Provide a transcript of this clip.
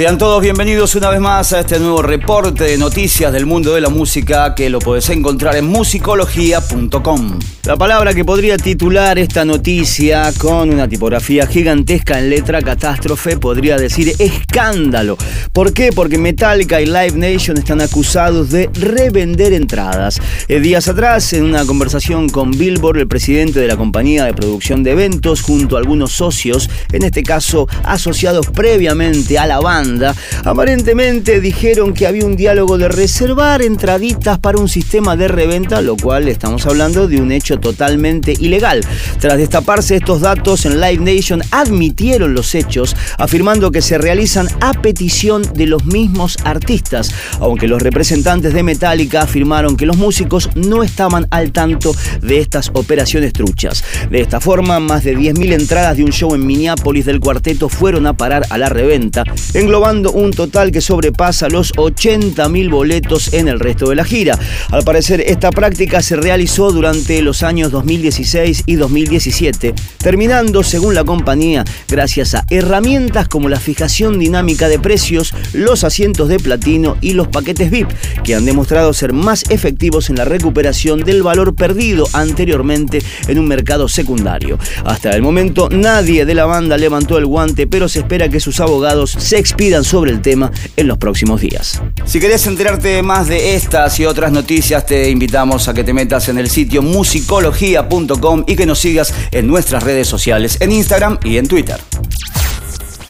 Sean todos bienvenidos una vez más a este nuevo reporte de noticias del mundo de la música que lo podés encontrar en musicología.com. La palabra que podría titular esta noticia con una tipografía gigantesca en letra catástrofe podría decir escándalo. ¿Por qué? Porque Metallica y Live Nation están acusados de revender entradas. Eh, días atrás, en una conversación con Billboard, el presidente de la compañía de producción de eventos, junto a algunos socios, en este caso asociados previamente a la banda, aparentemente dijeron que había un diálogo de reservar entraditas para un sistema de reventa, lo cual estamos hablando de un hecho totalmente ilegal. Tras destaparse estos datos en Live Nation admitieron los hechos, afirmando que se realizan a petición de los mismos artistas, aunque los representantes de Metallica afirmaron que los músicos no estaban al tanto de estas operaciones truchas. De esta forma, más de 10.000 entradas de un show en Minneapolis del cuarteto fueron a parar a la reventa, un total que sobrepasa los 80.000 boletos en el resto de la gira. Al parecer, esta práctica se realizó durante los años 2016 y 2017, terminando, según la compañía, gracias a herramientas como la fijación dinámica de precios, los asientos de platino y los paquetes VIP, que han demostrado ser más efectivos en la recuperación del valor perdido anteriormente en un mercado secundario. Hasta el momento, nadie de la banda levantó el guante, pero se espera que sus abogados se sobre el tema en los próximos días. Si querés enterarte más de estas y otras noticias, te invitamos a que te metas en el sitio musicología.com y que nos sigas en nuestras redes sociales, en Instagram y en Twitter.